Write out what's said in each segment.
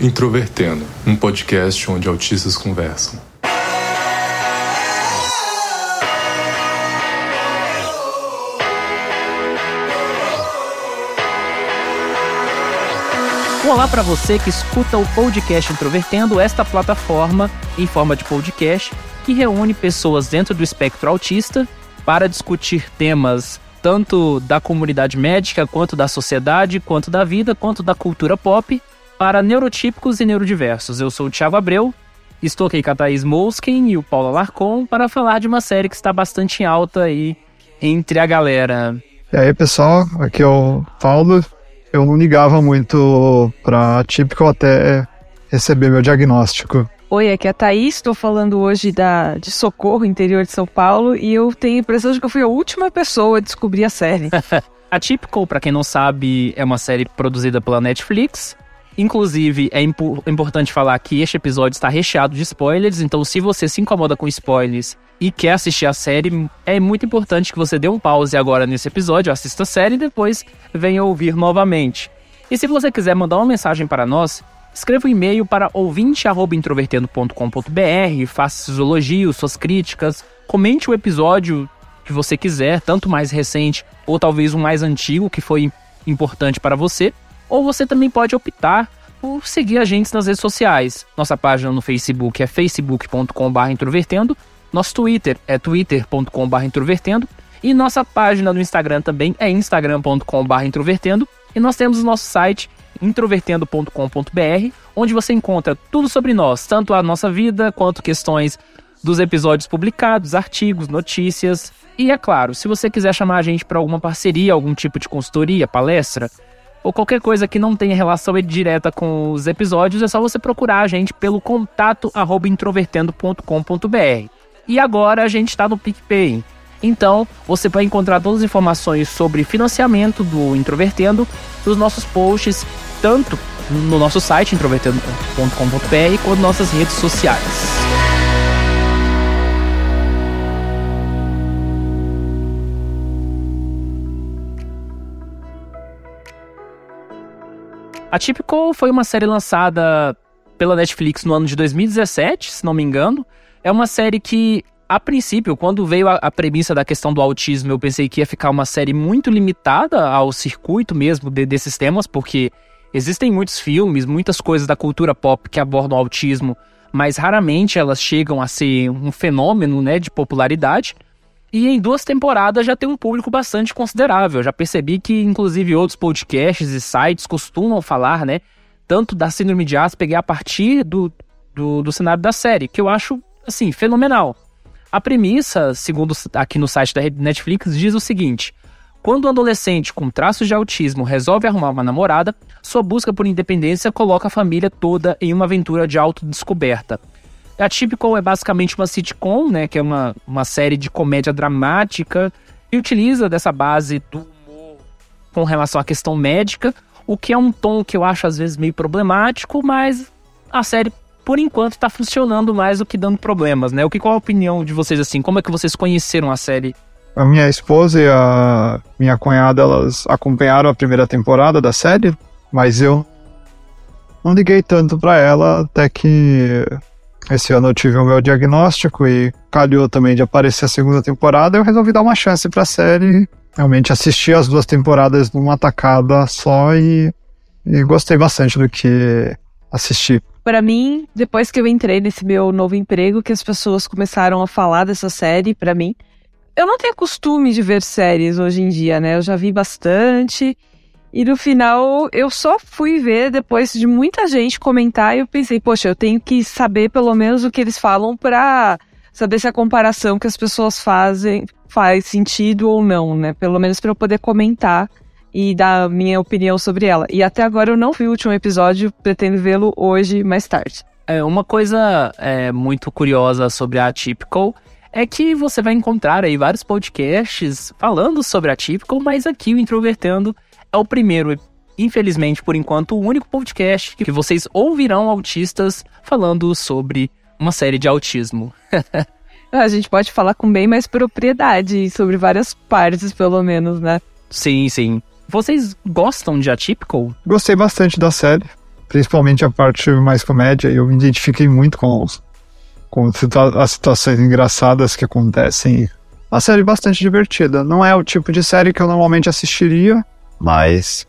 Introvertendo, um podcast onde autistas conversam. Olá para você que escuta o podcast Introvertendo, esta plataforma em forma de podcast que reúne pessoas dentro do espectro autista para discutir temas tanto da comunidade médica, quanto da sociedade, quanto da vida, quanto da cultura pop, para neurotípicos e neurodiversos. Eu sou o Thiago Abreu, estou aqui com a Thaís Molskin e o Paulo Alarcon para falar de uma série que está bastante alta aí entre a galera. E aí, pessoal, aqui é o Paulo, eu não ligava muito pra típico até receber meu diagnóstico. Oi, aqui é a Thaís, estou falando hoje da, de Socorro, interior de São Paulo, e eu tenho a impressão de que eu fui a última pessoa a descobrir a série. a Typical, para quem não sabe, é uma série produzida pela Netflix. Inclusive, é impo importante falar que este episódio está recheado de spoilers, então se você se incomoda com spoilers e quer assistir a série, é muito importante que você dê um pause agora nesse episódio, assista a série e depois venha ouvir novamente. E se você quiser mandar uma mensagem para nós, escreva um e-mail para ouvinte@introvertendo.com.br, faça seus elogios, suas críticas, comente o episódio que você quiser, tanto mais recente ou talvez um mais antigo que foi importante para você, ou você também pode optar por seguir a gente nas redes sociais. Nossa página no Facebook é facebook.com/introvertendo nosso Twitter é twitter.com.br introvertendo. E nossa página no Instagram também é instagram.com.br introvertendo. E nós temos o nosso site introvertendo.com.br, onde você encontra tudo sobre nós, tanto a nossa vida quanto questões dos episódios publicados, artigos, notícias. E é claro, se você quiser chamar a gente para alguma parceria, algum tipo de consultoria, palestra, ou qualquer coisa que não tenha relação direta com os episódios, é só você procurar a gente pelo contato introvertendo.com.br. E agora a gente está no PicPay. Então, você vai encontrar todas as informações sobre financiamento do Introvertendo nos nossos posts, tanto no nosso site introvertendo.com.br quanto nas nossas redes sociais. A Typical foi uma série lançada pela Netflix no ano de 2017, se não me engano, é uma série que, a princípio, quando veio a, a, premissa da questão do autismo, eu pensei que ia ficar uma série muito limitada ao circuito mesmo de, desses temas, porque existem muitos filmes, muitas coisas da cultura pop que abordam o autismo, mas raramente elas chegam a ser um fenômeno né, de popularidade. E em duas temporadas já tem um público bastante considerável. Já percebi que, inclusive, outros podcasts e sites costumam falar, né? Tanto da síndrome de Asperger a partir do, do, do cenário da série, que eu acho assim, fenomenal. A premissa, segundo aqui no site da Netflix, diz o seguinte: quando um adolescente com traços de autismo resolve arrumar uma namorada, sua busca por independência coloca a família toda em uma aventura de autodescoberta. A Typical é basicamente uma sitcom, né, que é uma, uma série de comédia dramática e utiliza dessa base do humor com relação à questão médica, o que é um tom que eu acho às vezes meio problemático, mas a série por enquanto está funcionando mais do que dando problemas, né? O que qual a opinião de vocês assim? Como é que vocês conheceram a série? A minha esposa e a minha cunhada, elas acompanharam a primeira temporada da série, mas eu não liguei tanto para ela até que esse ano eu tive o meu diagnóstico e calhou também de aparecer a segunda temporada, eu resolvi dar uma chance para a série. Realmente assisti as duas temporadas numa tacada só e, e gostei bastante do que assisti para mim, depois que eu entrei nesse meu novo emprego, que as pessoas começaram a falar dessa série para mim. Eu não tenho costume de ver séries hoje em dia, né? Eu já vi bastante. E no final, eu só fui ver depois de muita gente comentar e eu pensei, poxa, eu tenho que saber pelo menos o que eles falam pra saber se a comparação que as pessoas fazem faz sentido ou não, né? Pelo menos para eu poder comentar e dar a minha opinião sobre ela. E até agora eu não vi o último episódio, pretendo vê-lo hoje mais tarde. É, uma coisa é, muito curiosa sobre a Atypical é que você vai encontrar aí vários podcasts falando sobre a Atypical, mas aqui o Introvertendo é o primeiro, infelizmente, por enquanto, o único podcast que vocês ouvirão autistas falando sobre uma série de autismo. a gente pode falar com bem mais propriedade sobre várias partes, pelo menos, né? Sim, sim. Vocês gostam de Atypical? Gostei bastante da série. principalmente a parte mais comédia, eu me identifiquei muito com, com situa as situações engraçadas que acontecem. Uma série bastante divertida. Não é o tipo de série que eu normalmente assistiria, mas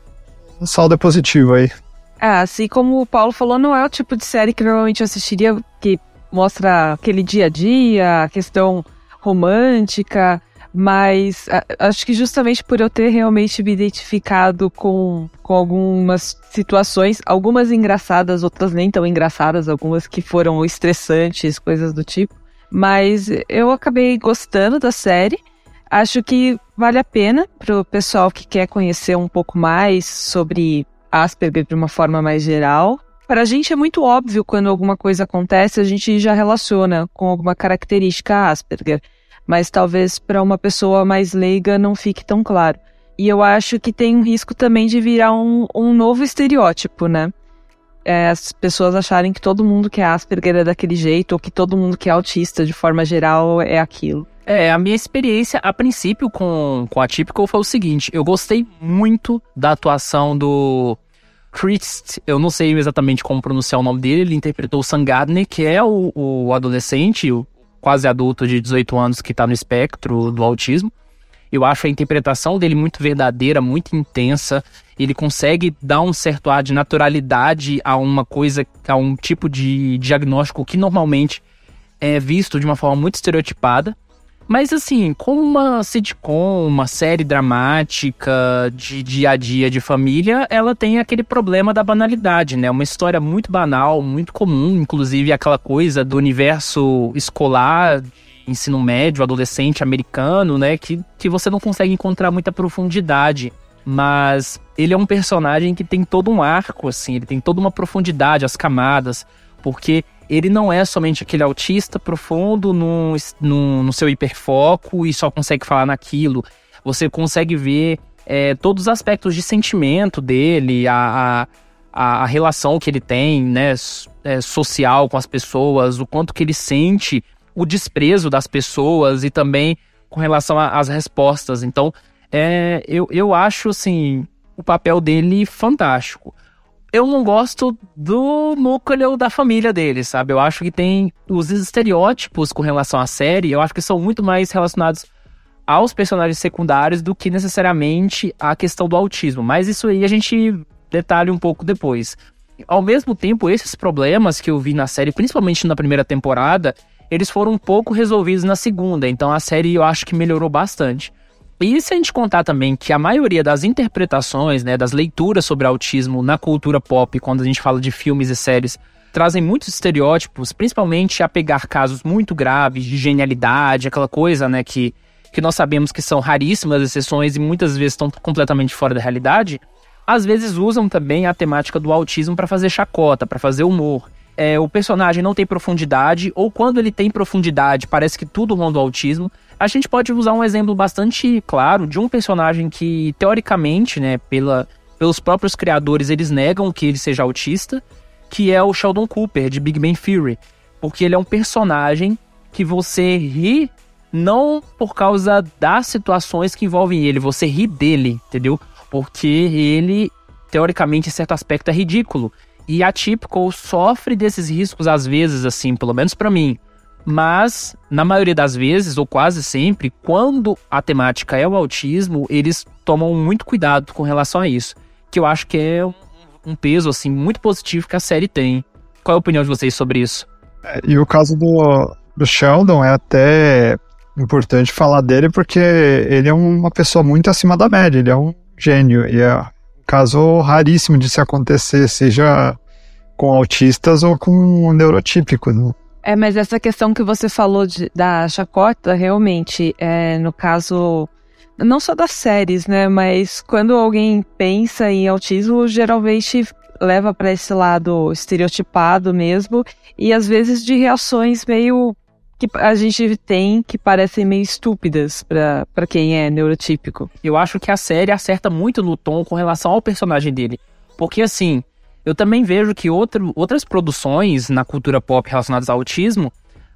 o saldo é positivo aí. É, assim como o Paulo falou, não é o tipo de série que normalmente eu assistiria, que mostra aquele dia a dia, a questão romântica, mas acho que justamente por eu ter realmente me identificado com, com algumas situações, algumas engraçadas, outras nem tão engraçadas, algumas que foram estressantes, coisas do tipo, mas eu acabei gostando da série. Acho que vale a pena para o pessoal que quer conhecer um pouco mais sobre Asperger de uma forma mais geral. Para a gente é muito óbvio quando alguma coisa acontece, a gente já relaciona com alguma característica Asperger, mas talvez para uma pessoa mais leiga não fique tão claro. E eu acho que tem um risco também de virar um, um novo estereótipo, né? É, as pessoas acharem que todo mundo que é Asperger é daquele jeito, ou que todo mundo que é autista, de forma geral, é aquilo. É, a minha experiência, a princípio, com, com a Typical foi o seguinte: eu gostei muito da atuação do Christ, eu não sei exatamente como pronunciar o nome dele, ele interpretou o Sangadne, que é o, o adolescente, o quase adulto de 18 anos que está no espectro do autismo. Eu acho a interpretação dele muito verdadeira, muito intensa. Ele consegue dar um certo ar de naturalidade a uma coisa, a um tipo de diagnóstico que normalmente é visto de uma forma muito estereotipada. Mas assim, como uma sitcom, uma série dramática de dia a dia de família, ela tem aquele problema da banalidade, né? Uma história muito banal, muito comum, inclusive aquela coisa do universo escolar, ensino médio, adolescente americano, né? Que, que você não consegue encontrar muita profundidade. Mas ele é um personagem que tem todo um arco, assim, ele tem toda uma profundidade, as camadas, porque ele não é somente aquele autista profundo no, no, no seu hiperfoco e só consegue falar naquilo. Você consegue ver é, todos os aspectos de sentimento dele, a, a, a relação que ele tem, né, é, social com as pessoas, o quanto que ele sente o desprezo das pessoas e também com relação às respostas. Então, é, eu, eu acho, assim, o papel dele fantástico eu não gosto do núcleo da família dele, sabe? Eu acho que tem os estereótipos com relação à série, eu acho que são muito mais relacionados aos personagens secundários do que necessariamente à questão do autismo. Mas isso aí a gente detalha um pouco depois. Ao mesmo tempo, esses problemas que eu vi na série, principalmente na primeira temporada, eles foram um pouco resolvidos na segunda. Então a série eu acho que melhorou bastante. E se a gente contar também que a maioria das interpretações, né, das leituras sobre autismo na cultura pop, quando a gente fala de filmes e séries, trazem muitos estereótipos, principalmente a pegar casos muito graves de genialidade, aquela coisa, né, que, que nós sabemos que são raríssimas exceções e muitas vezes estão completamente fora da realidade, às vezes usam também a temática do autismo para fazer chacota, para fazer humor. É, o personagem não tem profundidade, ou quando ele tem profundidade, parece que tudo ronda o autismo. A gente pode usar um exemplo bastante claro de um personagem que, teoricamente, né, pela, pelos próprios criadores, eles negam que ele seja autista, que é o Sheldon Cooper, de Big Bang Theory. Porque ele é um personagem que você ri não por causa das situações que envolvem ele, você ri dele, entendeu? Porque ele, teoricamente, em certo aspecto, é ridículo. E a sofre desses riscos às vezes, assim, pelo menos para mim. Mas, na maioria das vezes, ou quase sempre, quando a temática é o autismo, eles tomam muito cuidado com relação a isso. Que eu acho que é um peso, assim, muito positivo que a série tem. Qual é a opinião de vocês sobre isso? É, e o caso do, do Sheldon é até importante falar dele porque ele é uma pessoa muito acima da média, ele é um gênio. E é um caso raríssimo de se acontecer, seja com autistas ou com neurotípicos. É, mas essa questão que você falou de, da chacota, realmente, é, no caso, não só das séries, né? Mas quando alguém pensa em autismo, geralmente leva para esse lado estereotipado mesmo, e às vezes de reações meio que a gente tem que parecem meio estúpidas para quem é neurotípico. Eu acho que a série acerta muito no tom com relação ao personagem dele. Porque assim, eu também vejo que outro, outras produções na cultura pop relacionadas ao autismo,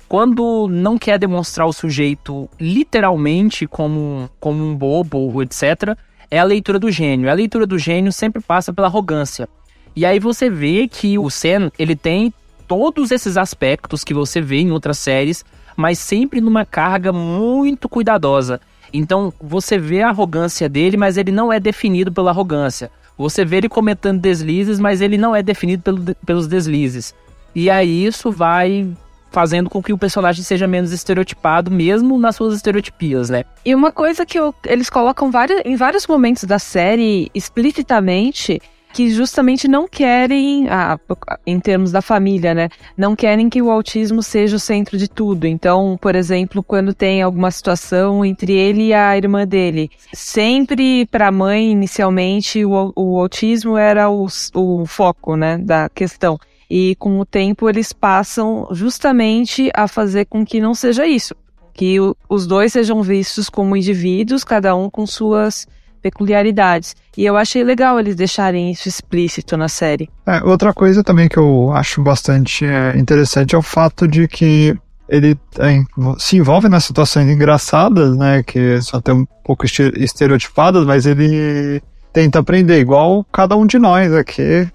quando não quer demonstrar o sujeito literalmente como, como um bobo, etc., é a leitura do gênio. A leitura do gênio sempre passa pela arrogância. E aí você vê que o Sen, ele tem todos esses aspectos que você vê em outras séries, mas sempre numa carga muito cuidadosa. Então você vê a arrogância dele, mas ele não é definido pela arrogância. Você vê ele cometendo deslizes, mas ele não é definido pelo, pelos deslizes. E aí isso vai fazendo com que o personagem seja menos estereotipado, mesmo nas suas estereotipias, né? E uma coisa que eu, eles colocam em vários momentos da série explicitamente que justamente não querem, ah, em termos da família, né? Não querem que o autismo seja o centro de tudo. Então, por exemplo, quando tem alguma situação entre ele e a irmã dele, sempre para a mãe, inicialmente, o, o autismo era o, o foco, né, da questão. E com o tempo eles passam justamente a fazer com que não seja isso. Que o, os dois sejam vistos como indivíduos, cada um com suas peculiaridades. E eu achei legal eles deixarem isso explícito na série. É, outra coisa também que eu acho bastante é, interessante é o fato de que ele é, se envolve nas situações engraçadas, né, que são até um pouco estereotipadas, mas ele tenta aprender, igual cada um de nós aqui.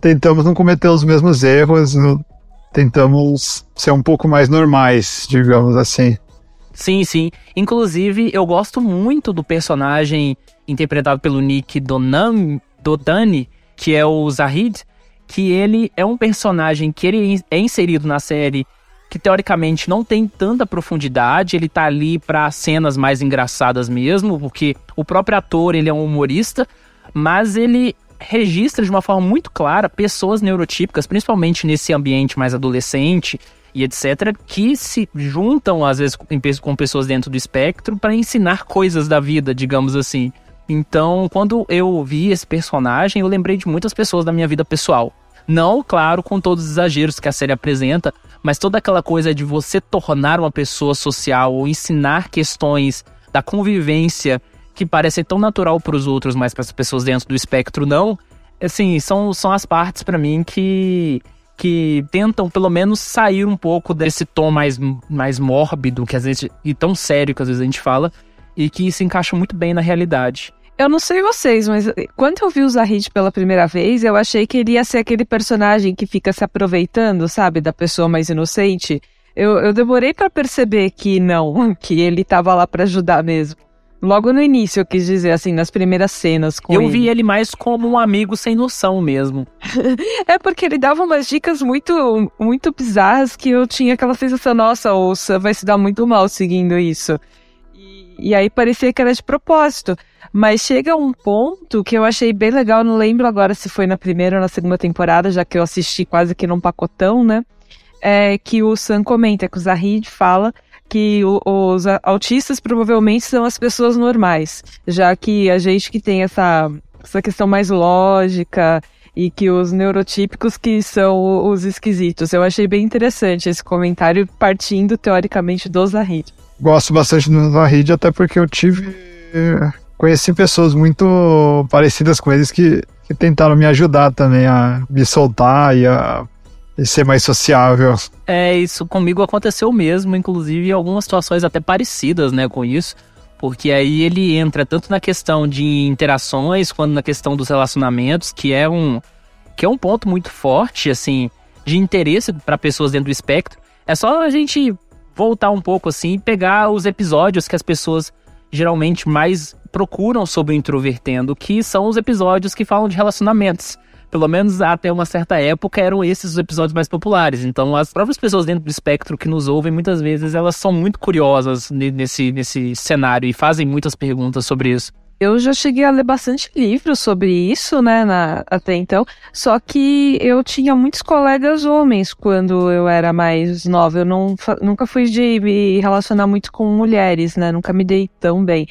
Tentamos não cometer os mesmos erros, tentamos ser um pouco mais normais, digamos assim. Sim, sim. Inclusive, eu gosto muito do personagem interpretado pelo Nick Donan, Dodani, que é o Zahid, que ele é um personagem que ele é inserido na série que teoricamente não tem tanta profundidade, ele tá ali para cenas mais engraçadas mesmo, porque o próprio ator, ele é um humorista, mas ele registra de uma forma muito clara pessoas neurotípicas, principalmente nesse ambiente mais adolescente e etc, que se juntam às vezes com pessoas dentro do espectro para ensinar coisas da vida, digamos assim. Então, quando eu vi esse personagem, eu lembrei de muitas pessoas da minha vida pessoal. Não, claro, com todos os exageros que a série apresenta, mas toda aquela coisa de você tornar uma pessoa social ou ensinar questões da convivência que parecem tão natural para os outros, mas para as pessoas dentro do espectro não. Assim, são, são as partes para mim que que tentam pelo menos sair um pouco desse tom mais, mais mórbido que às vezes e tão sério que às vezes a gente fala e que se encaixa muito bem na realidade. Eu não sei vocês, mas quando eu vi o Zahid pela primeira vez, eu achei que ele ia ser aquele personagem que fica se aproveitando, sabe, da pessoa mais inocente. Eu, eu demorei para perceber que não, que ele tava lá para ajudar mesmo. Logo no início, eu quis dizer, assim, nas primeiras cenas com Eu ele. vi ele mais como um amigo sem noção mesmo. é porque ele dava umas dicas muito, muito bizarras que eu tinha aquela sensação, nossa, o Sam vai se dar muito mal seguindo isso. E aí parecia que era de propósito. Mas chega um ponto que eu achei bem legal, não lembro agora se foi na primeira ou na segunda temporada, já que eu assisti quase que num pacotão, né? É que o Sam comenta, que o Zahid fala que o, os autistas provavelmente são as pessoas normais, já que a gente que tem essa, essa questão mais lógica e que os neurotípicos que são os esquisitos. Eu achei bem interessante esse comentário partindo teoricamente do Zahid gosto bastante do Zahid, até porque eu tive. Conheci pessoas muito parecidas com eles que, que tentaram me ajudar também a me soltar e a e ser mais sociável. É, isso comigo aconteceu mesmo, inclusive algumas situações até parecidas, né, com isso. Porque aí ele entra tanto na questão de interações quanto na questão dos relacionamentos, que é um que é um ponto muito forte, assim, de interesse para pessoas dentro do espectro. É só a gente voltar um pouco assim e pegar os episódios que as pessoas geralmente mais procuram sobre o introvertendo, que são os episódios que falam de relacionamentos. Pelo menos até uma certa época eram esses os episódios mais populares. Então, as próprias pessoas dentro do espectro que nos ouvem, muitas vezes, elas são muito curiosas nesse, nesse cenário e fazem muitas perguntas sobre isso. Eu já cheguei a ler bastante livros sobre isso, né, na, até então. Só que eu tinha muitos colegas homens quando eu era mais nova. Eu não, nunca fui de me relacionar muito com mulheres, né? Nunca me dei tão bem.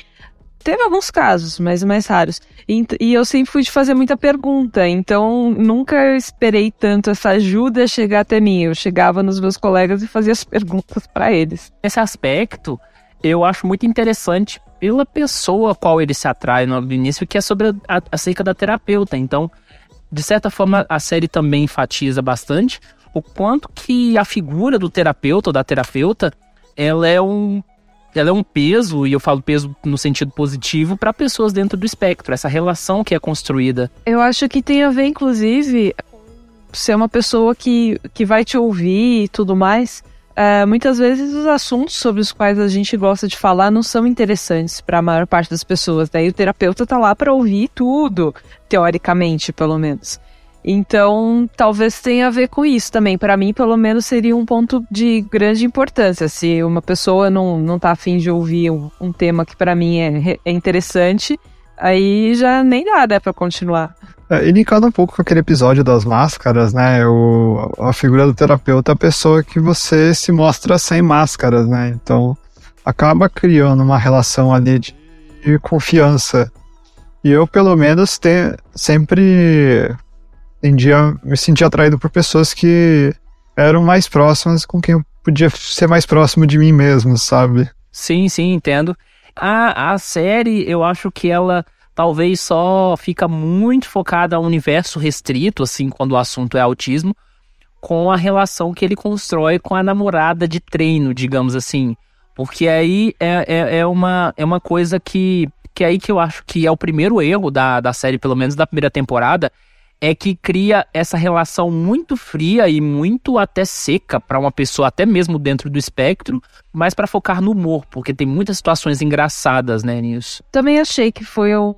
Teve alguns casos, mas mais raros. E, e, eu sempre fui de fazer muita pergunta, então nunca esperei tanto essa ajuda chegar até mim. Eu chegava nos meus colegas e fazia as perguntas para eles. Esse aspecto eu acho muito interessante pela pessoa a qual ele se atrai no início, que é sobre a, acerca da terapeuta. Então, de certa forma, a série também enfatiza bastante o quanto que a figura do terapeuta ou da terapeuta, ela é um ela é um peso, e eu falo peso no sentido positivo, para pessoas dentro do espectro, essa relação que é construída. Eu acho que tem a ver, inclusive, ser uma pessoa que, que vai te ouvir e tudo mais. É, muitas vezes os assuntos sobre os quais a gente gosta de falar não são interessantes para a maior parte das pessoas. Daí o terapeuta tá lá para ouvir tudo, teoricamente, pelo menos. Então, talvez tenha a ver com isso também. Para mim, pelo menos, seria um ponto de grande importância. Se uma pessoa não, não tá afim de ouvir um, um tema que para mim é, é interessante, aí já nem dá, né, pra continuar. É, e um pouco com aquele episódio das máscaras, né? O, a figura do terapeuta é a pessoa que você se mostra sem máscaras, né? Então acaba criando uma relação ali de, de confiança. E eu, pelo menos, te, sempre tendia, me sentia atraído por pessoas que eram mais próximas com quem eu podia ser mais próximo de mim mesmo, sabe? Sim, sim, entendo. A, a série, eu acho que ela talvez só fica muito focada ao universo restrito, assim, quando o assunto é autismo, com a relação que ele constrói com a namorada de treino, digamos assim. Porque aí é, é, é, uma, é uma coisa que, que é aí que eu acho que é o primeiro erro da, da série, pelo menos da primeira temporada, é que cria essa relação muito fria e muito até seca para uma pessoa, até mesmo dentro do espectro, mas para focar no humor, porque tem muitas situações engraçadas, né, nisso. Também achei que foi um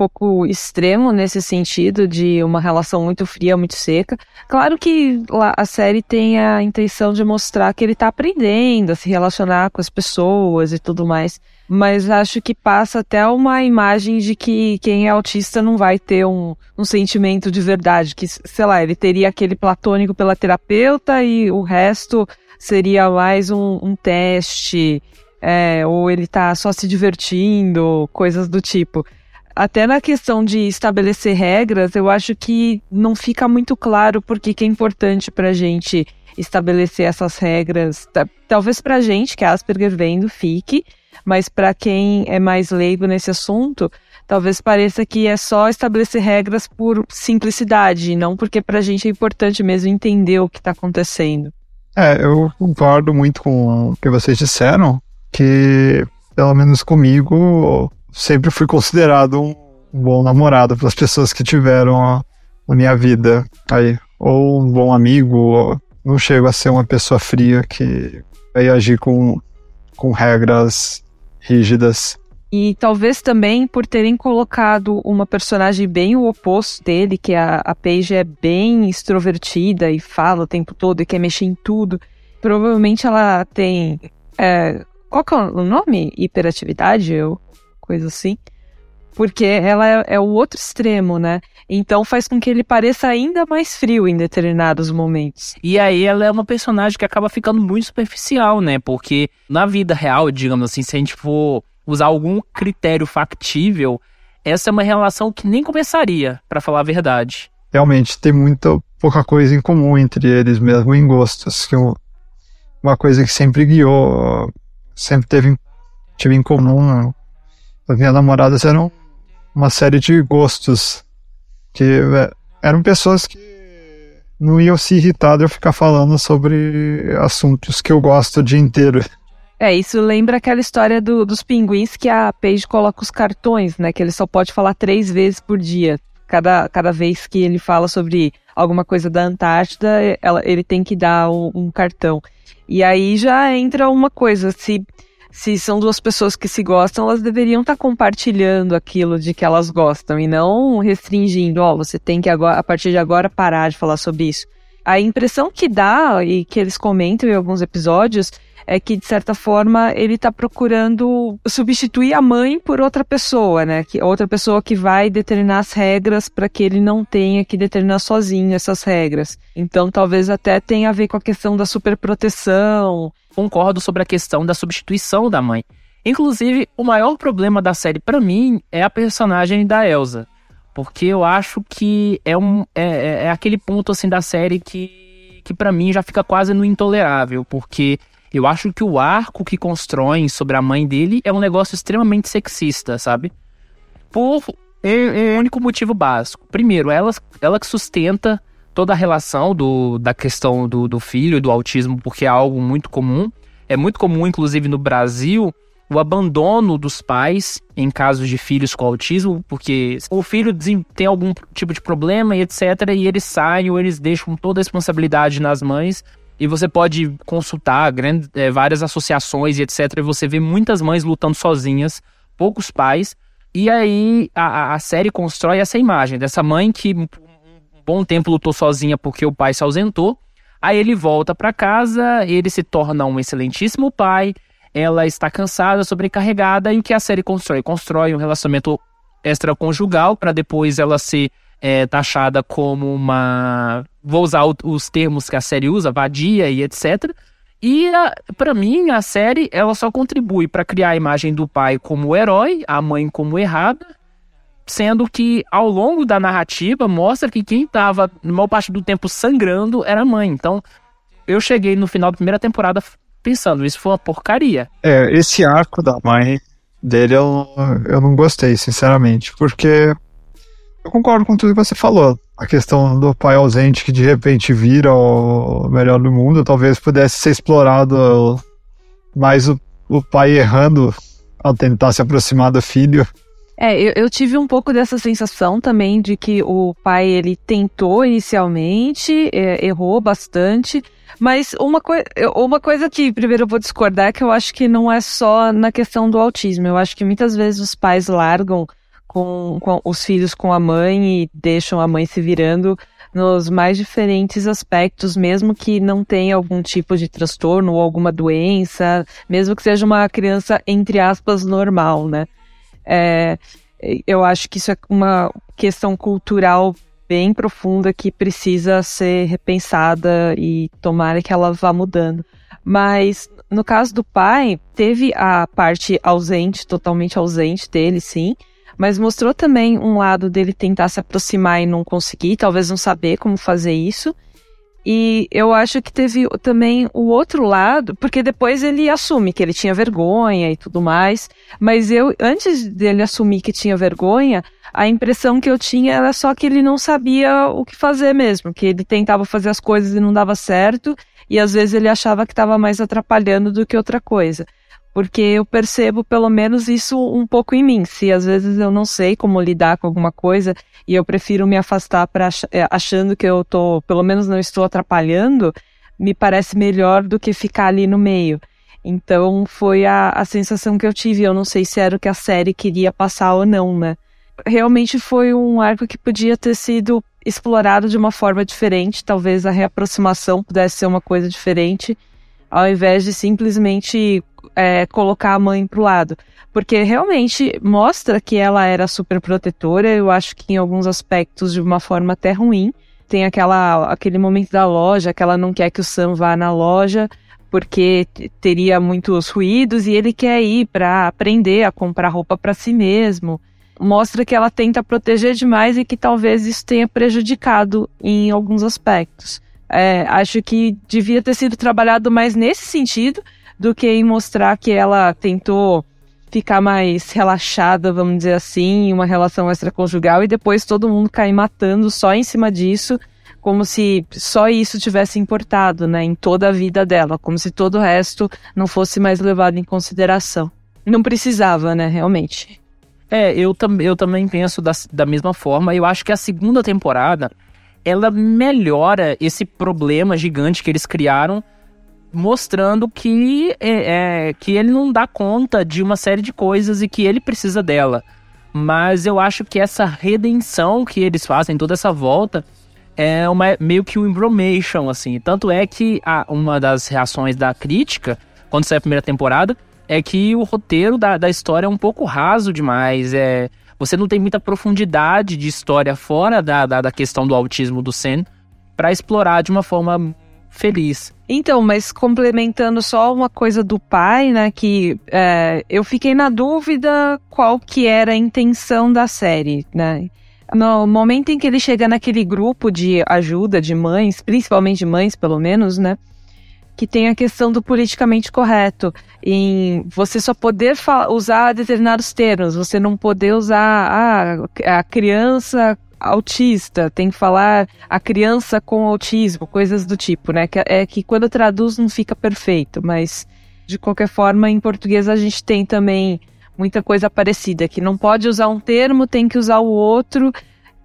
pouco extremo nesse sentido de uma relação muito fria, muito seca. Claro que a série tem a intenção de mostrar que ele está aprendendo a se relacionar com as pessoas e tudo mais, mas acho que passa até uma imagem de que quem é autista não vai ter um, um sentimento de verdade, que, sei lá, ele teria aquele platônico pela terapeuta e o resto seria mais um, um teste, é, ou ele tá só se divertindo, coisas do tipo até na questão de estabelecer regras, eu acho que não fica muito claro porque que é importante para a gente estabelecer essas regras. Talvez para a gente, que é Asperger vendo, fique, mas para quem é mais leigo nesse assunto, talvez pareça que é só estabelecer regras por simplicidade, não porque para a gente é importante mesmo entender o que está acontecendo. É, eu concordo muito com o que vocês disseram, que pelo menos comigo sempre fui considerado um bom namorado pelas pessoas que tiveram na minha vida aí. Ou um bom amigo, ou não chego a ser uma pessoa fria que vai agir com, com regras rígidas. E talvez também por terem colocado uma personagem bem o oposto dele, que a, a Paige é bem extrovertida e fala o tempo todo e quer mexer em tudo. Provavelmente ela tem. É, qual que é o nome? Hiperatividade? Eu coisa assim. Porque ela é, é, o outro extremo, né? Então faz com que ele pareça ainda mais frio em determinados momentos. E aí ela é uma personagem que acaba ficando muito superficial, né? Porque na vida real, digamos assim, se a gente for usar algum critério factível, essa é uma relação que nem começaria, para falar a verdade. Realmente, tem muita pouca coisa em comum entre eles mesmo em gostos, que uma coisa que sempre guiou, sempre teve tive em comum as minhas namoradas eram uma série de gostos que é, eram pessoas que não iam se irritar de eu ficar falando sobre assuntos que eu gosto o dia inteiro. É, isso lembra aquela história do, dos pinguins que a Paige coloca os cartões, né? Que ele só pode falar três vezes por dia. Cada, cada vez que ele fala sobre alguma coisa da Antártida, ela, ele tem que dar um, um cartão. E aí já entra uma coisa, se se são duas pessoas que se gostam, elas deveriam estar tá compartilhando aquilo de que elas gostam e não restringindo, ó, oh, você tem que agora, a partir de agora parar de falar sobre isso. A impressão que dá e que eles comentam em alguns episódios é que, de certa forma, ele está procurando substituir a mãe por outra pessoa, né? Que, outra pessoa que vai determinar as regras para que ele não tenha que determinar sozinho essas regras. Então, talvez até tenha a ver com a questão da superproteção, concordo sobre a questão da substituição da mãe. Inclusive, o maior problema da série para mim é a personagem da Elsa, porque eu acho que é um é, é, é aquele ponto assim da série que que para mim já fica quase no intolerável, porque eu acho que o arco que constroem sobre a mãe dele é um negócio extremamente sexista, sabe? Por um único motivo básico. Primeiro, ela, ela que sustenta toda a relação do, da questão do, do filho e do autismo, porque é algo muito comum. É muito comum, inclusive no Brasil, o abandono dos pais em casos de filhos com autismo, porque o filho tem algum tipo de problema e etc, e eles saem ou eles deixam toda a responsabilidade nas mães. E você pode consultar grande, é, várias associações e etc. E você vê muitas mães lutando sozinhas, poucos pais. E aí a, a série constrói essa imagem dessa mãe que um bom tempo lutou sozinha porque o pai se ausentou. Aí ele volta para casa, ele se torna um excelentíssimo pai, ela está cansada, sobrecarregada, e o que a série constrói? Constrói um relacionamento extraconjugal para depois ela ser é, taxada como uma. Vou usar os termos que a série usa, vadia e etc. E para mim a série ela só contribui para criar a imagem do pai como herói, a mãe como errada, sendo que ao longo da narrativa mostra que quem estava na maior parte do tempo sangrando era a mãe. Então eu cheguei no final da primeira temporada pensando, isso foi uma porcaria. É, esse arco da mãe dele eu, eu não gostei, sinceramente, porque eu concordo com tudo que você falou. A questão do pai ausente que de repente vira o melhor do mundo, talvez pudesse ser explorado mais o, o pai errando ao tentar se aproximar do filho. É, eu, eu, tive um pouco dessa sensação também de que o pai ele tentou inicialmente, é, errou bastante, mas uma, coi uma coisa que primeiro eu vou discordar é que eu acho que não é só na questão do autismo. Eu acho que muitas vezes os pais largam com, com os filhos com a mãe e deixam a mãe se virando nos mais diferentes aspectos, mesmo que não tenha algum tipo de transtorno ou alguma doença, mesmo que seja uma criança, entre aspas, normal, né? É, eu acho que isso é uma questão cultural bem profunda que precisa ser repensada e tomara que ela vá mudando. Mas no caso do pai, teve a parte ausente, totalmente ausente dele, sim, mas mostrou também um lado dele tentar se aproximar e não conseguir, talvez não saber como fazer isso. E eu acho que teve também o outro lado, porque depois ele assume que ele tinha vergonha e tudo mais. Mas eu, antes dele assumir que tinha vergonha, a impressão que eu tinha era só que ele não sabia o que fazer mesmo, que ele tentava fazer as coisas e não dava certo, e às vezes ele achava que estava mais atrapalhando do que outra coisa porque eu percebo pelo menos isso um pouco em mim. Se às vezes eu não sei como lidar com alguma coisa e eu prefiro me afastar para é, achando que eu tô, pelo menos não estou atrapalhando, me parece melhor do que ficar ali no meio. Então foi a, a sensação que eu tive. Eu não sei se era o que a série queria passar ou não, né? Realmente foi um arco que podia ter sido explorado de uma forma diferente. Talvez a reaproximação pudesse ser uma coisa diferente ao invés de simplesmente é, colocar a mãe pro lado. Porque realmente mostra que ela era super protetora, eu acho que em alguns aspectos de uma forma até ruim. Tem aquela, aquele momento da loja que ela não quer que o Sam vá na loja porque teria muitos ruídos e ele quer ir para aprender a comprar roupa para si mesmo. Mostra que ela tenta proteger demais e que talvez isso tenha prejudicado em alguns aspectos. É, acho que devia ter sido trabalhado mais nesse sentido do que em mostrar que ela tentou ficar mais relaxada, vamos dizer assim, uma relação extraconjugal e depois todo mundo cair matando só em cima disso, como se só isso tivesse importado, né, em toda a vida dela, como se todo o resto não fosse mais levado em consideração. Não precisava, né, realmente. É, eu, tam eu também penso da, da mesma forma. Eu acho que a segunda temporada ela melhora esse problema gigante que eles criaram, mostrando que, é, é, que ele não dá conta de uma série de coisas e que ele precisa dela. Mas eu acho que essa redenção que eles fazem, toda essa volta, é uma, meio que um embromation, assim. Tanto é que a, uma das reações da crítica, quando saiu a primeira temporada, é que o roteiro da, da história é um pouco raso demais. É, você não tem muita profundidade de história fora da, da, da questão do autismo do Sen para explorar de uma forma feliz. Então, mas complementando só uma coisa do pai, né, que é, eu fiquei na dúvida qual que era a intenção da série, né. No momento em que ele chega naquele grupo de ajuda de mães, principalmente de mães, pelo menos, né, que tem a questão do politicamente correto, em você só poder usar determinados termos, você não poder usar ah, a criança autista, tem que falar a criança com autismo, coisas do tipo, né? Que, é que quando traduz não fica perfeito, mas de qualquer forma, em português a gente tem também muita coisa parecida, que não pode usar um termo, tem que usar o outro,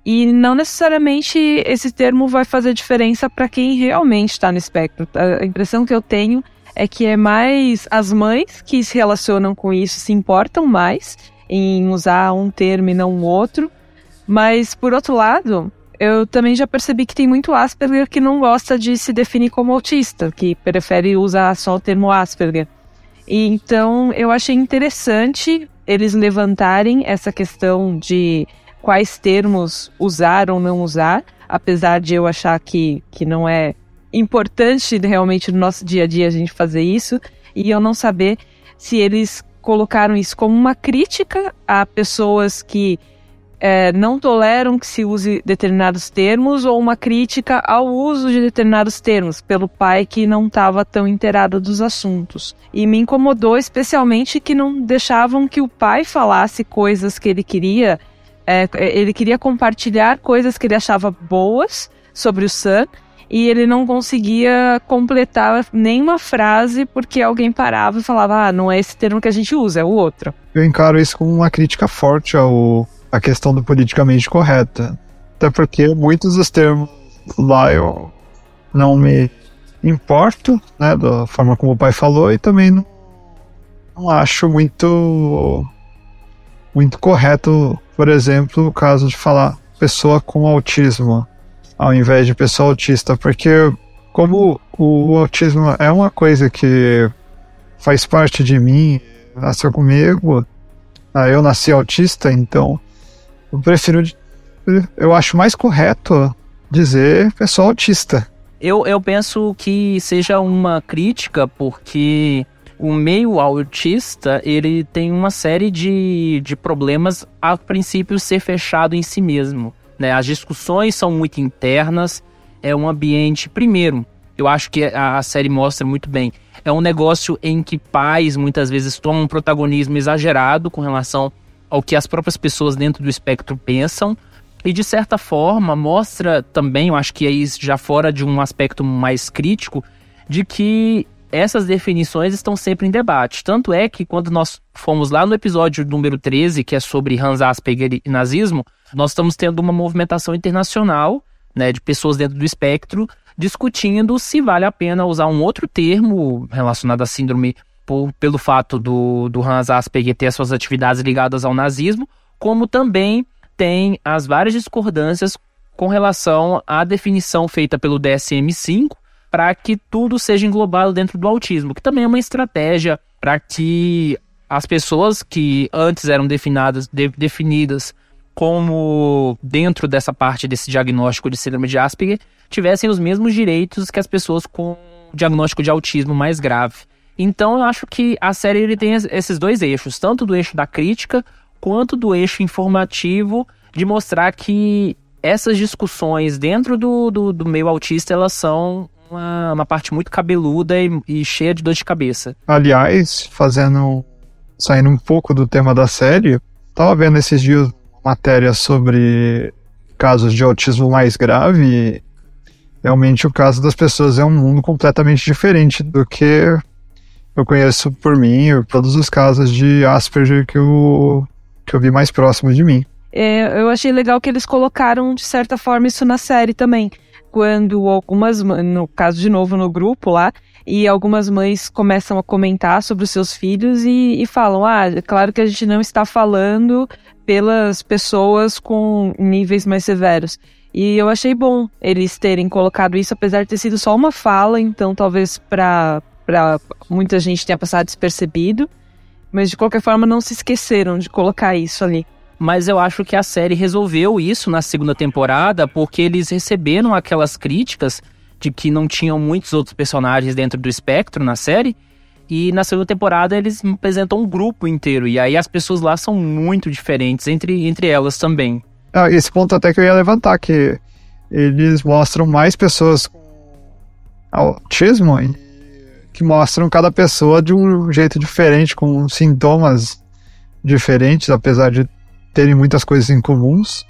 e não necessariamente esse termo vai fazer diferença para quem realmente está no espectro. A impressão que eu tenho é que é mais as mães que se relacionam com isso, se importam mais em usar um termo e não o outro. Mas, por outro lado, eu também já percebi que tem muito Asperger que não gosta de se definir como autista, que prefere usar só o termo Asperger. E então eu achei interessante eles levantarem essa questão de quais termos usar ou não usar, apesar de eu achar que, que não é importante realmente no nosso dia a dia a gente fazer isso, e eu não saber se eles colocaram isso como uma crítica a pessoas que é, não toleram que se use determinados termos ou uma crítica ao uso de determinados termos pelo pai que não estava tão inteirado dos assuntos. E me incomodou especialmente que não deixavam que o pai falasse coisas que ele queria é, ele queria compartilhar coisas que ele achava boas sobre o Sam e ele não conseguia completar nenhuma frase porque alguém parava e falava: Ah, não é esse termo que a gente usa, é o outro. Eu encaro isso como uma crítica forte ao a questão do politicamente correta. Até porque muitos dos termos lá eu não me importo, né, da forma como o pai falou, e também não, não acho muito muito correto, por exemplo, o caso de falar pessoa com autismo, ao invés de pessoa autista, porque como o autismo é uma coisa que faz parte de mim, nasceu comigo, ah, eu nasci autista, então eu prefiro, eu acho mais correto dizer pessoa autista. Eu, eu penso que seja uma crítica, porque o meio autista, ele tem uma série de, de problemas, a princípio, ser fechado em si mesmo. Né? As discussões são muito internas, é um ambiente, primeiro, eu acho que a, a série mostra muito bem, é um negócio em que pais muitas vezes tomam um protagonismo exagerado com relação ao que as próprias pessoas dentro do espectro pensam, e de certa forma mostra também, eu acho que aí já fora de um aspecto mais crítico, de que essas definições estão sempre em debate. Tanto é que quando nós fomos lá no episódio número 13, que é sobre Hans Asperger e nazismo, nós estamos tendo uma movimentação internacional né, de pessoas dentro do espectro discutindo se vale a pena usar um outro termo relacionado à síndrome por, pelo fato do, do Hans Asperger ter suas atividades ligadas ao nazismo, como também tem as várias discordâncias com relação à definição feita pelo DSM-5, para que tudo seja englobado dentro do autismo, que também é uma estratégia para que as pessoas que antes eram definidas, de, definidas como dentro dessa parte desse diagnóstico de síndrome de Asperger tivessem os mesmos direitos que as pessoas com diagnóstico de autismo mais grave. Então eu acho que a série ele tem esses dois eixos, tanto do eixo da crítica quanto do eixo informativo de mostrar que essas discussões dentro do, do, do meio autista elas são uma, uma parte muito cabeluda e, e cheia de dor de cabeça. Aliás, fazendo. saindo um pouco do tema da série, tava vendo esses dias matéria sobre casos de autismo mais grave. Realmente o caso das pessoas é um mundo completamente diferente do que eu conheço por mim, todos os casos de Asperger que eu, que eu vi mais próximos de mim. É, eu achei legal que eles colocaram, de certa forma, isso na série também quando algumas, no caso de novo no grupo lá, e algumas mães começam a comentar sobre os seus filhos e, e falam: ah, é claro que a gente não está falando pelas pessoas com níveis mais severos. E eu achei bom eles terem colocado isso, apesar de ter sido só uma fala, então talvez para muita gente tenha passado despercebido, mas de qualquer forma não se esqueceram de colocar isso ali mas eu acho que a série resolveu isso na segunda temporada porque eles receberam aquelas críticas de que não tinham muitos outros personagens dentro do espectro na série. E na segunda temporada eles apresentam um grupo inteiro. E aí as pessoas lá são muito diferentes entre, entre elas também. Ah, esse ponto até que eu ia levantar, que eles mostram mais pessoas com autismo que mostram cada pessoa de um jeito diferente, com sintomas diferentes, apesar de terem muitas coisas em comuns.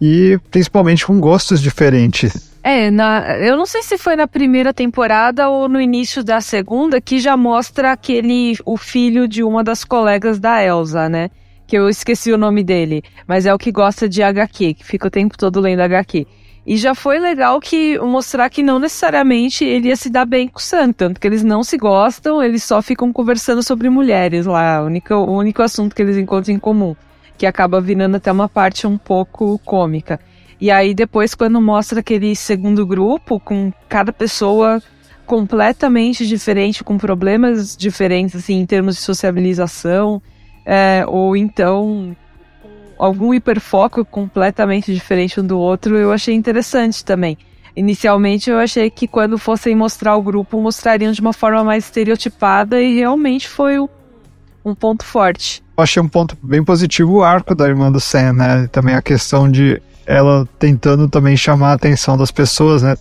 e principalmente com gostos diferentes. É, na, eu não sei se foi na primeira temporada ou no início da segunda que já mostra aquele o filho de uma das colegas da Elsa, né? Que eu esqueci o nome dele, mas é o que gosta de HQ, que fica o tempo todo lendo HQ. E já foi legal que mostrar que não necessariamente ele ia se dar bem com o Sam, tanto que eles não se gostam, eles só ficam conversando sobre mulheres lá, o único, o único assunto que eles encontram em comum, que acaba virando até uma parte um pouco cômica. E aí depois quando mostra aquele segundo grupo com cada pessoa completamente diferente, com problemas diferentes assim em termos de sociabilização, é, ou então algum hiperfoco completamente diferente um do outro, eu achei interessante também. Inicialmente eu achei que quando fossem mostrar o grupo, mostrariam de uma forma mais estereotipada e realmente foi um ponto forte. Eu achei um ponto bem positivo o arco da irmã do Sam, né? Também a questão de ela tentando também chamar a atenção das pessoas, né?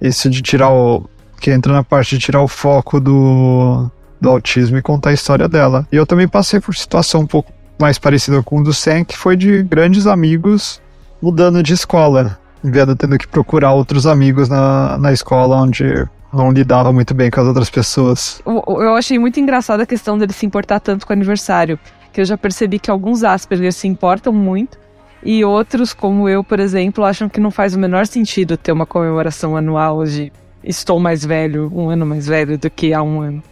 Isso de tirar o. que entra na parte de tirar o foco do, do autismo e contar a história dela. E eu também passei por situação um pouco mais parecida com o do Sam, que foi de grandes amigos mudando de escola, vendo tendo que procurar outros amigos na, na escola onde não lidava muito bem com as outras pessoas. Eu, eu achei muito engraçada a questão dele se importar tanto com o aniversário, que eu já percebi que alguns Asperger se importam muito, e outros, como eu, por exemplo, acham que não faz o menor sentido ter uma comemoração anual de estou mais velho, um ano mais velho do que há um ano.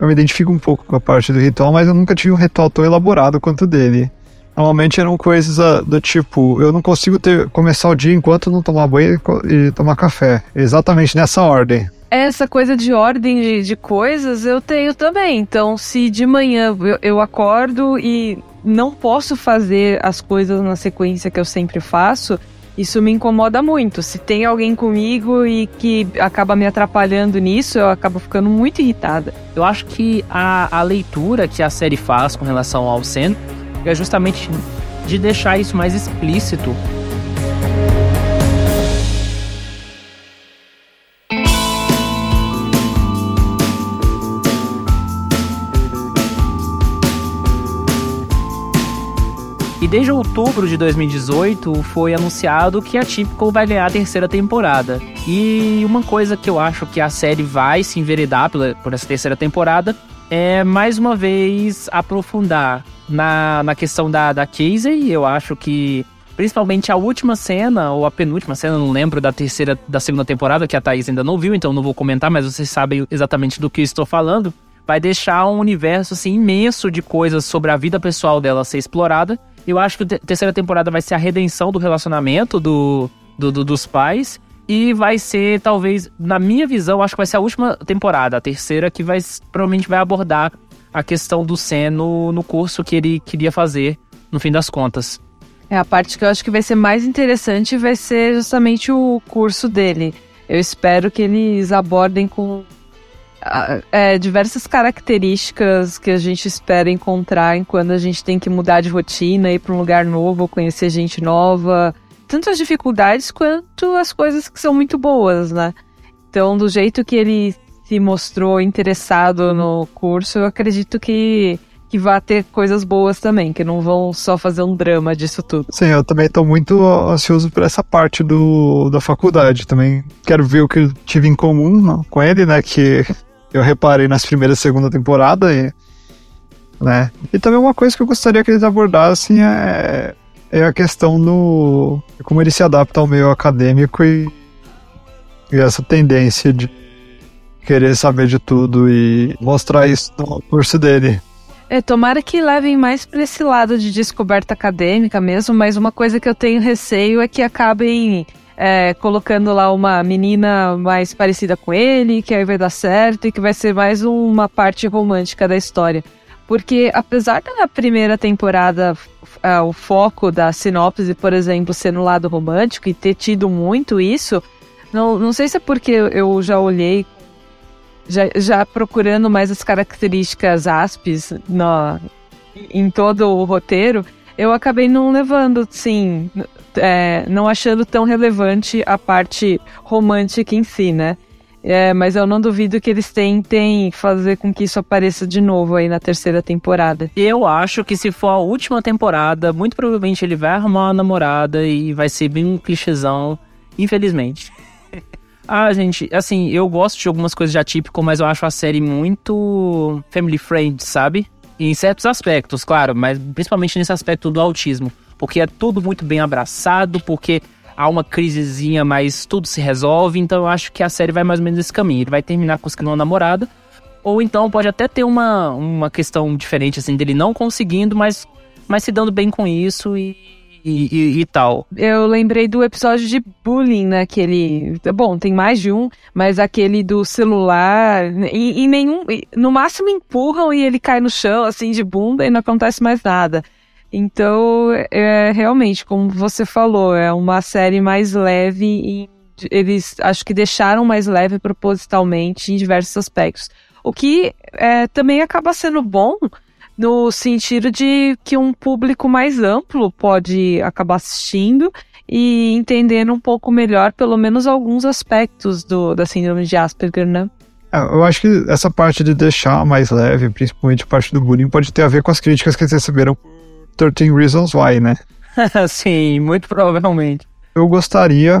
Eu me identifico um pouco com a parte do ritual, mas eu nunca tive um ritual tão elaborado quanto o dele. Normalmente eram coisas ah, do tipo, eu não consigo ter, começar o dia enquanto não tomar banho e tomar café. Exatamente nessa ordem. Essa coisa de ordem de, de coisas eu tenho também. Então, se de manhã eu, eu acordo e não posso fazer as coisas na sequência que eu sempre faço, isso me incomoda muito. Se tem alguém comigo e que acaba me atrapalhando nisso, eu acabo ficando muito irritada. Eu acho que a, a leitura que a série faz com relação ao Sen é justamente de deixar isso mais explícito Desde outubro de 2018 foi anunciado que a Typical vai ganhar a terceira temporada. E uma coisa que eu acho que a série vai se enveredar pela, por essa terceira temporada é mais uma vez aprofundar na, na questão da, da Casey. Eu acho que principalmente a última cena, ou a penúltima cena, não lembro, da terceira, da segunda temporada, que a Thaís ainda não viu, então não vou comentar, mas vocês sabem exatamente do que estou falando. Vai deixar um universo assim imenso de coisas sobre a vida pessoal dela ser explorada eu acho que a terceira temporada vai ser a redenção do relacionamento do, do, do, dos pais. E vai ser, talvez, na minha visão, acho que vai ser a última temporada, a terceira, que vai provavelmente vai abordar a questão do Sen no, no curso que ele queria fazer, no fim das contas. É, a parte que eu acho que vai ser mais interessante vai ser justamente o curso dele. Eu espero que eles abordem com é, diversas características que a gente espera encontrar quando a gente tem que mudar de rotina, ir para um lugar novo, conhecer gente nova. Tanto as dificuldades quanto as coisas que são muito boas, né? Então, do jeito que ele se mostrou interessado no curso, eu acredito que que vai ter coisas boas também, que não vão só fazer um drama disso tudo. Sim, eu também estou muito ansioso por essa parte do, da faculdade também. Quero ver o que eu tive em comum com ele, né? Que eu reparei nas primeiras e segunda temporada e, né? E também uma coisa que eu gostaria que eles abordassem é, é a questão do como ele se adapta ao meio acadêmico e, e essa tendência de querer saber de tudo e mostrar isso no curso dele. É, tomara que levem mais para esse lado de descoberta acadêmica mesmo, mas uma coisa que eu tenho receio é que acabem é, colocando lá uma menina mais parecida com ele, que aí vai dar certo e que vai ser mais uma parte romântica da história. Porque apesar da primeira temporada, é, o foco da sinopse, por exemplo, ser no lado romântico e ter tido muito isso, não, não sei se é porque eu já olhei, já, já procurando mais as características aspes no, em todo o roteiro, eu acabei não levando, sim, é, não achando tão relevante a parte romântica em si, né? É, mas eu não duvido que eles tentem fazer com que isso apareça de novo aí na terceira temporada. Eu acho que se for a última temporada, muito provavelmente ele vai arrumar uma namorada e vai ser bem um clichêzão, infelizmente. ah, gente, assim, eu gosto de algumas coisas de atípico, mas eu acho a série muito family friend, sabe? Em certos aspectos, claro, mas principalmente nesse aspecto do autismo. Porque é tudo muito bem abraçado, porque há uma crisezinha, mas tudo se resolve. Então eu acho que a série vai mais ou menos nesse caminho. Ele vai terminar conseguindo uma namorada. Ou então pode até ter uma, uma questão diferente, assim, dele não conseguindo, mas, mas se dando bem com isso e, e, e, e, tal. Eu lembrei do episódio de bullying, né? Aquele. Bom, tem mais de um, mas aquele do celular. E, e nenhum. No máximo empurram e ele cai no chão, assim, de bunda e não acontece mais nada. Então, é, realmente, como você falou, é uma série mais leve e eles acho que deixaram mais leve propositalmente em diversos aspectos. O que é, também acaba sendo bom no sentido de que um público mais amplo pode acabar assistindo e entendendo um pouco melhor, pelo menos alguns aspectos do, da síndrome de Asperger, né? É, eu acho que essa parte de deixar mais leve, principalmente a parte do bullying, pode ter a ver com as críticas que eles receberam 13 Reasons Why, né? Sim, muito provavelmente. Eu gostaria,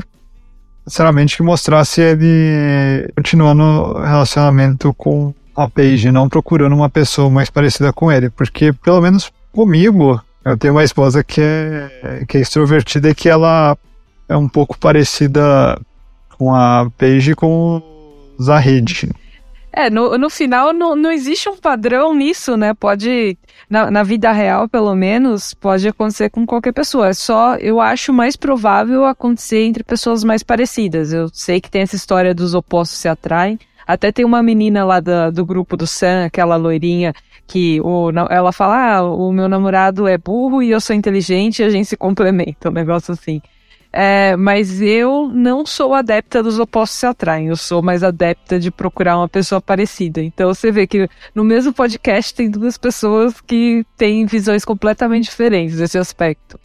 sinceramente, que mostrasse ele continuando o relacionamento com a Paige, não procurando uma pessoa mais parecida com ele, porque pelo menos comigo, eu tenho uma esposa que é, que é extrovertida e que ela é um pouco parecida com a Paige com o Zahid. É, no, no final não, não existe um padrão nisso, né? Pode, na, na vida real, pelo menos, pode acontecer com qualquer pessoa. É só, eu acho mais provável acontecer entre pessoas mais parecidas. Eu sei que tem essa história dos opostos se atraem. Até tem uma menina lá da, do grupo do Sam, aquela loirinha, que o, ela fala: ah, o meu namorado é burro e eu sou inteligente e a gente se complementa, um negócio assim. É, mas eu não sou adepta dos opostos se atraem, eu sou mais adepta de procurar uma pessoa parecida. Então você vê que no mesmo podcast tem duas pessoas que têm visões completamente diferentes desse aspecto.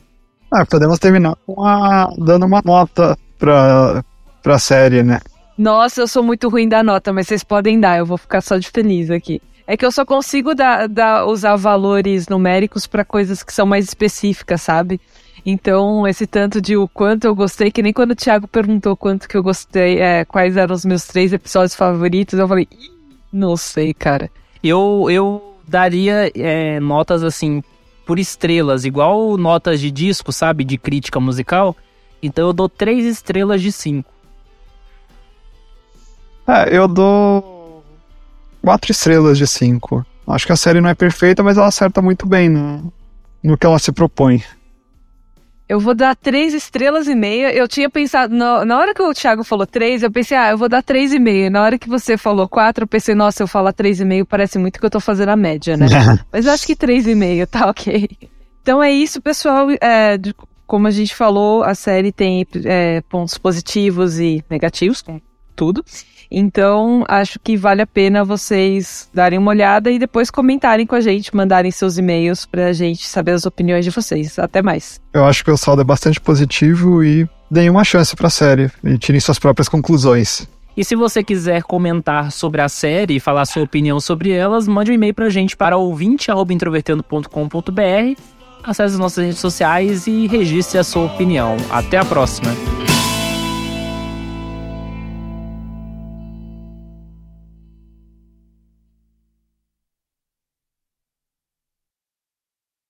Ah, podemos terminar uma, dando uma nota pra, pra série, né? Nossa, eu sou muito ruim da nota, mas vocês podem dar, eu vou ficar só de feliz aqui. É que eu só consigo dar, dar usar valores numéricos para coisas que são mais específicas, sabe? Então, esse tanto de o quanto eu gostei, que nem quando o Thiago perguntou quanto que eu gostei, é, quais eram os meus três episódios favoritos, eu falei, não sei, cara. Eu, eu daria é, notas assim, por estrelas, igual notas de disco, sabe? De crítica musical. Então eu dou três estrelas de cinco. É, eu dou quatro estrelas de cinco. Acho que a série não é perfeita, mas ela acerta muito bem no, no que ela se propõe. Eu vou dar três estrelas e meia. Eu tinha pensado, no, na hora que o Thiago falou três, eu pensei, ah, eu vou dar três e meia. Na hora que você falou quatro, eu pensei, nossa, eu falar três e meio parece muito que eu tô fazendo a média, né? Mas eu acho que três e meio tá ok. Então é isso, pessoal. É, como a gente falou, a série tem é, pontos positivos e negativos, com tudo. Então, acho que vale a pena vocês darem uma olhada e depois comentarem com a gente, mandarem seus e-mails pra gente saber as opiniões de vocês. Até mais. Eu acho que o saldo é bastante positivo e deem uma chance pra série e tirem suas próprias conclusões. E se você quiser comentar sobre a série e falar sua opinião sobre elas, mande um e-mail pra gente para ouvinte.introvertendo.com.br, acesse as nossas redes sociais e registre a sua opinião. Até a próxima!